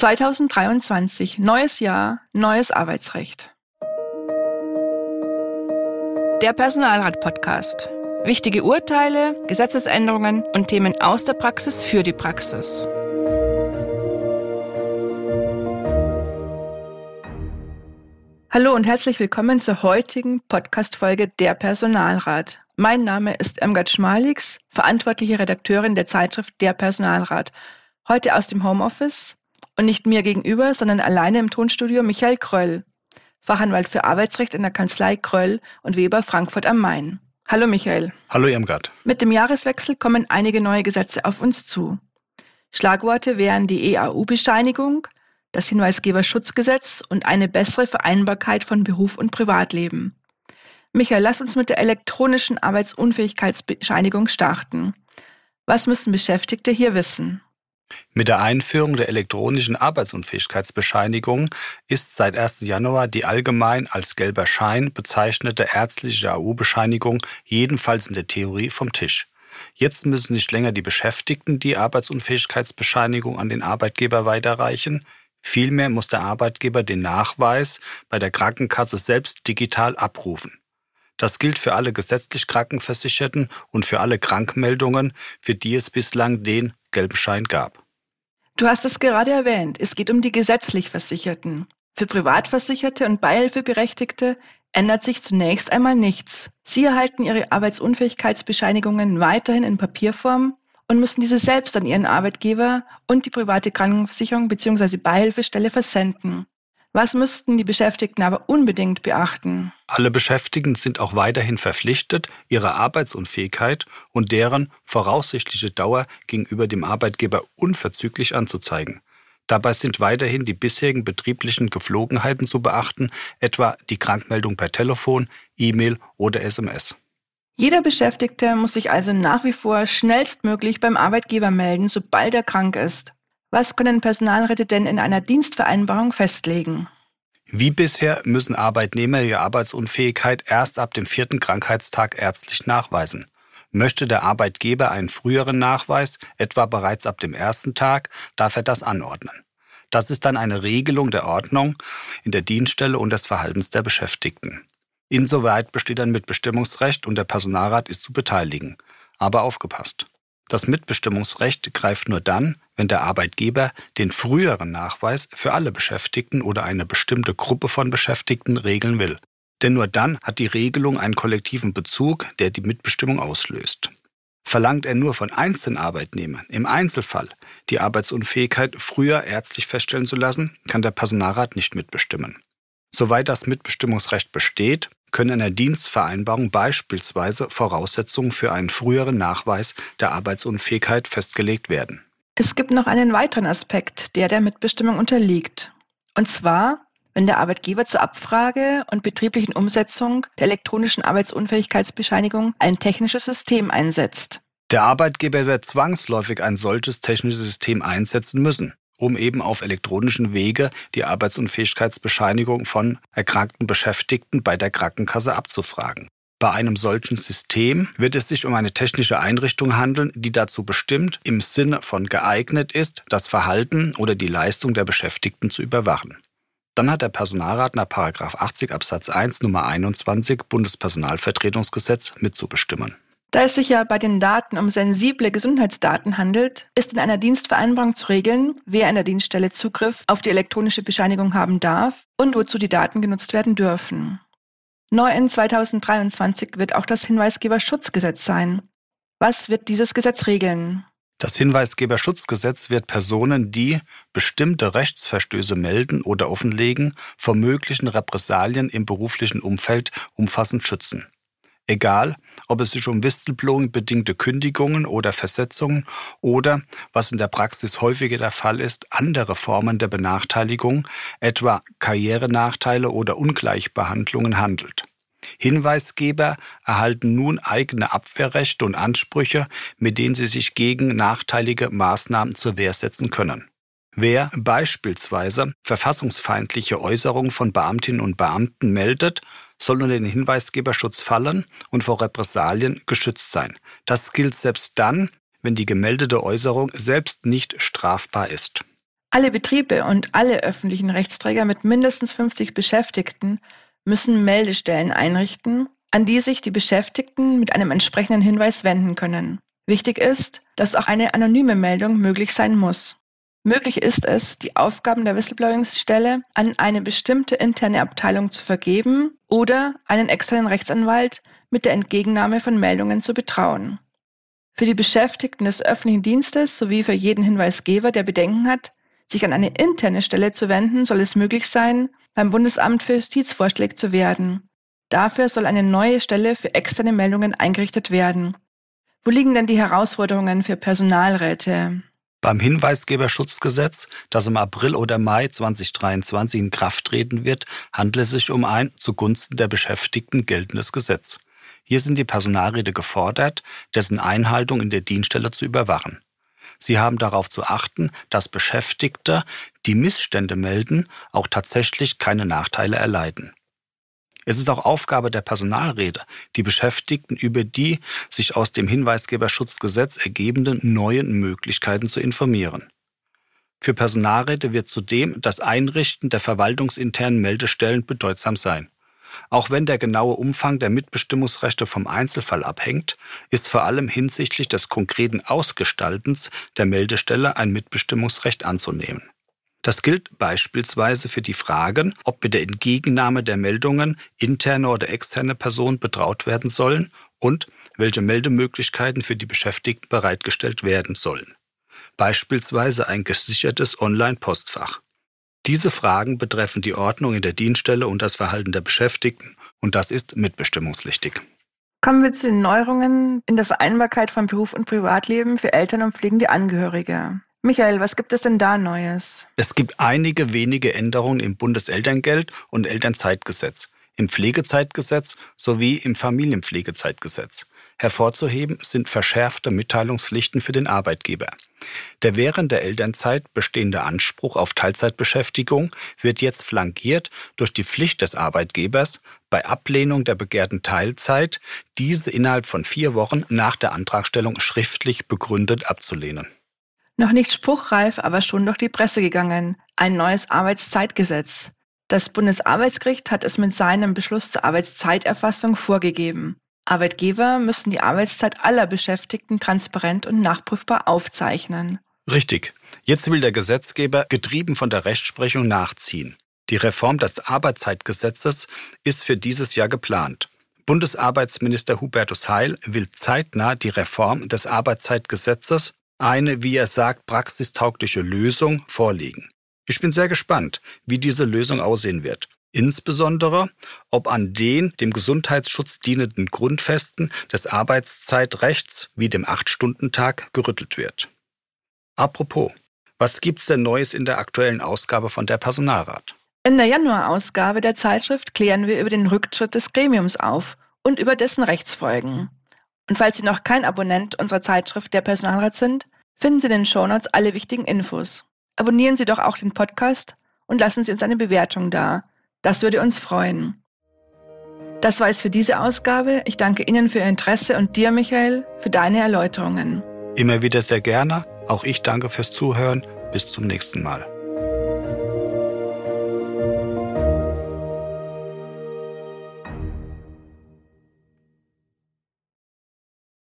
2023, neues Jahr, neues Arbeitsrecht. Der Personalrat-Podcast. Wichtige Urteile, Gesetzesänderungen und Themen aus der Praxis für die Praxis. Hallo und herzlich willkommen zur heutigen Podcast-Folge Der Personalrat. Mein Name ist Emgard Schmalix, verantwortliche Redakteurin der Zeitschrift Der Personalrat. Heute aus dem Homeoffice und nicht mir gegenüber, sondern alleine im Tonstudio Michael Kröll, Fachanwalt für Arbeitsrecht in der Kanzlei Kröll und Weber Frankfurt am Main. Hallo Michael. Hallo Irmgard. Mit dem Jahreswechsel kommen einige neue Gesetze auf uns zu. Schlagworte wären die EAU-Bescheinigung, das Hinweisgeberschutzgesetz und eine bessere Vereinbarkeit von Beruf und Privatleben. Michael, lass uns mit der elektronischen Arbeitsunfähigkeitsbescheinigung starten. Was müssen Beschäftigte hier wissen? Mit der Einführung der elektronischen Arbeitsunfähigkeitsbescheinigung ist seit 1. Januar die allgemein als gelber Schein bezeichnete ärztliche AU-Bescheinigung jedenfalls in der Theorie vom Tisch. Jetzt müssen nicht länger die Beschäftigten die Arbeitsunfähigkeitsbescheinigung an den Arbeitgeber weiterreichen. Vielmehr muss der Arbeitgeber den Nachweis bei der Krankenkasse selbst digital abrufen. Das gilt für alle gesetzlich Krankenversicherten und für alle Krankmeldungen, für die es bislang den gelben Schein gab. Du hast es gerade erwähnt, es geht um die gesetzlich Versicherten. Für Privatversicherte und Beihilfeberechtigte ändert sich zunächst einmal nichts. Sie erhalten ihre Arbeitsunfähigkeitsbescheinigungen weiterhin in Papierform und müssen diese selbst an ihren Arbeitgeber und die private Krankenversicherung bzw. Beihilfestelle versenden. Was müssten die Beschäftigten aber unbedingt beachten? Alle Beschäftigten sind auch weiterhin verpflichtet, ihre Arbeitsunfähigkeit und deren voraussichtliche Dauer gegenüber dem Arbeitgeber unverzüglich anzuzeigen. Dabei sind weiterhin die bisherigen betrieblichen Gepflogenheiten zu beachten, etwa die Krankmeldung per Telefon, E-Mail oder SMS. Jeder Beschäftigte muss sich also nach wie vor schnellstmöglich beim Arbeitgeber melden, sobald er krank ist. Was können Personalräte denn in einer Dienstvereinbarung festlegen? Wie bisher müssen Arbeitnehmer ihre Arbeitsunfähigkeit erst ab dem vierten Krankheitstag ärztlich nachweisen. Möchte der Arbeitgeber einen früheren Nachweis, etwa bereits ab dem ersten Tag, darf er das anordnen. Das ist dann eine Regelung der Ordnung in der Dienststelle und des Verhaltens der Beschäftigten. Insoweit besteht ein Mitbestimmungsrecht und der Personalrat ist zu beteiligen. Aber aufgepasst. Das Mitbestimmungsrecht greift nur dann, wenn der Arbeitgeber den früheren Nachweis für alle Beschäftigten oder eine bestimmte Gruppe von Beschäftigten regeln will. Denn nur dann hat die Regelung einen kollektiven Bezug, der die Mitbestimmung auslöst. Verlangt er nur von einzelnen Arbeitnehmern im Einzelfall die Arbeitsunfähigkeit früher ärztlich feststellen zu lassen, kann der Personalrat nicht mitbestimmen. Soweit das Mitbestimmungsrecht besteht, können in der Dienstvereinbarung beispielsweise Voraussetzungen für einen früheren Nachweis der Arbeitsunfähigkeit festgelegt werden. Es gibt noch einen weiteren Aspekt, der der Mitbestimmung unterliegt. Und zwar, wenn der Arbeitgeber zur Abfrage und betrieblichen Umsetzung der elektronischen Arbeitsunfähigkeitsbescheinigung ein technisches System einsetzt. Der Arbeitgeber wird zwangsläufig ein solches technisches System einsetzen müssen um eben auf elektronischen Wege die Arbeitsunfähigkeitsbescheinigung von erkrankten Beschäftigten bei der Krankenkasse abzufragen. Bei einem solchen System wird es sich um eine technische Einrichtung handeln, die dazu bestimmt, im Sinne von geeignet ist, das Verhalten oder die Leistung der Beschäftigten zu überwachen. Dann hat der Personalrat nach 80 Absatz 1 Nummer 21 Bundespersonalvertretungsgesetz mitzubestimmen. Da es sich ja bei den Daten um sensible Gesundheitsdaten handelt, ist in einer Dienstvereinbarung zu regeln, wer in der Dienststelle Zugriff auf die elektronische Bescheinigung haben darf und wozu die Daten genutzt werden dürfen. Neu in 2023 wird auch das Hinweisgeberschutzgesetz sein. Was wird dieses Gesetz regeln? Das Hinweisgeberschutzgesetz wird Personen, die bestimmte Rechtsverstöße melden oder offenlegen, vor möglichen Repressalien im beruflichen Umfeld umfassend schützen. Egal, ob es sich um Whistleblowing-bedingte Kündigungen oder Versetzungen oder, was in der Praxis häufiger der Fall ist, andere Formen der Benachteiligung, etwa Karrierenachteile oder Ungleichbehandlungen handelt. Hinweisgeber erhalten nun eigene Abwehrrechte und Ansprüche, mit denen sie sich gegen nachteilige Maßnahmen zur Wehr setzen können. Wer beispielsweise verfassungsfeindliche Äußerungen von Beamtinnen und Beamten meldet, soll unter den Hinweisgeberschutz fallen und vor Repressalien geschützt sein. Das gilt selbst dann, wenn die gemeldete Äußerung selbst nicht strafbar ist. Alle Betriebe und alle öffentlichen Rechtsträger mit mindestens 50 Beschäftigten müssen Meldestellen einrichten, an die sich die Beschäftigten mit einem entsprechenden Hinweis wenden können. Wichtig ist, dass auch eine anonyme Meldung möglich sein muss. Möglich ist es, die Aufgaben der Whistleblowing-Stelle an eine bestimmte interne Abteilung zu vergeben oder einen externen Rechtsanwalt mit der Entgegennahme von Meldungen zu betrauen. Für die Beschäftigten des öffentlichen Dienstes sowie für jeden Hinweisgeber, der Bedenken hat, sich an eine interne Stelle zu wenden, soll es möglich sein, beim Bundesamt für Justiz vorschlägig zu werden. Dafür soll eine neue Stelle für externe Meldungen eingerichtet werden. Wo liegen denn die Herausforderungen für Personalräte? Beim Hinweisgeberschutzgesetz, das im April oder Mai 2023 in Kraft treten wird, handelt es sich um ein zugunsten der Beschäftigten geltendes Gesetz. Hier sind die Personalräte gefordert, dessen Einhaltung in der Dienststelle zu überwachen. Sie haben darauf zu achten, dass Beschäftigte, die Missstände melden, auch tatsächlich keine Nachteile erleiden. Es ist auch Aufgabe der Personalräte, die Beschäftigten über die sich aus dem Hinweisgeberschutzgesetz ergebenden neuen Möglichkeiten zu informieren. Für Personalräte wird zudem das Einrichten der verwaltungsinternen Meldestellen bedeutsam sein. Auch wenn der genaue Umfang der Mitbestimmungsrechte vom Einzelfall abhängt, ist vor allem hinsichtlich des konkreten Ausgestaltens der Meldestelle ein Mitbestimmungsrecht anzunehmen. Das gilt beispielsweise für die Fragen, ob mit der Entgegennahme der Meldungen interne oder externe Personen betraut werden sollen und welche Meldemöglichkeiten für die Beschäftigten bereitgestellt werden sollen. Beispielsweise ein gesichertes Online-Postfach. Diese Fragen betreffen die Ordnung in der Dienststelle und das Verhalten der Beschäftigten und das ist mitbestimmungspflichtig. Kommen wir zu den Neuerungen in der Vereinbarkeit von Beruf und Privatleben für Eltern und pflegende Angehörige. Michael, was gibt es denn da Neues? Es gibt einige wenige Änderungen im Bundeselterngeld und Elternzeitgesetz, im Pflegezeitgesetz sowie im Familienpflegezeitgesetz. Hervorzuheben sind verschärfte Mitteilungspflichten für den Arbeitgeber. Der während der Elternzeit bestehende Anspruch auf Teilzeitbeschäftigung wird jetzt flankiert durch die Pflicht des Arbeitgebers, bei Ablehnung der begehrten Teilzeit diese innerhalb von vier Wochen nach der Antragstellung schriftlich begründet abzulehnen. Noch nicht spruchreif, aber schon durch die Presse gegangen. Ein neues Arbeitszeitgesetz. Das Bundesarbeitsgericht hat es mit seinem Beschluss zur Arbeitszeiterfassung vorgegeben. Arbeitgeber müssen die Arbeitszeit aller Beschäftigten transparent und nachprüfbar aufzeichnen. Richtig. Jetzt will der Gesetzgeber, getrieben von der Rechtsprechung, nachziehen. Die Reform des Arbeitszeitgesetzes ist für dieses Jahr geplant. Bundesarbeitsminister Hubertus Heil will zeitnah die Reform des Arbeitszeitgesetzes eine, wie er sagt, praxistaugliche Lösung vorlegen. Ich bin sehr gespannt, wie diese Lösung aussehen wird. Insbesondere, ob an den dem Gesundheitsschutz dienenden Grundfesten des Arbeitszeitrechts wie dem Acht-Stunden-Tag gerüttelt wird. Apropos, was gibt's denn Neues in der aktuellen Ausgabe von der Personalrat? In der Januarausgabe der Zeitschrift klären wir über den Rücktritt des Gremiums auf und über dessen Rechtsfolgen. Und falls Sie noch kein Abonnent unserer Zeitschrift Der Personalrat sind, finden Sie in den Shownotes alle wichtigen Infos. Abonnieren Sie doch auch den Podcast und lassen Sie uns eine Bewertung da. Das würde uns freuen. Das war es für diese Ausgabe. Ich danke Ihnen für Ihr Interesse und dir, Michael, für deine Erläuterungen. Immer wieder sehr gerne. Auch ich danke fürs Zuhören. Bis zum nächsten Mal.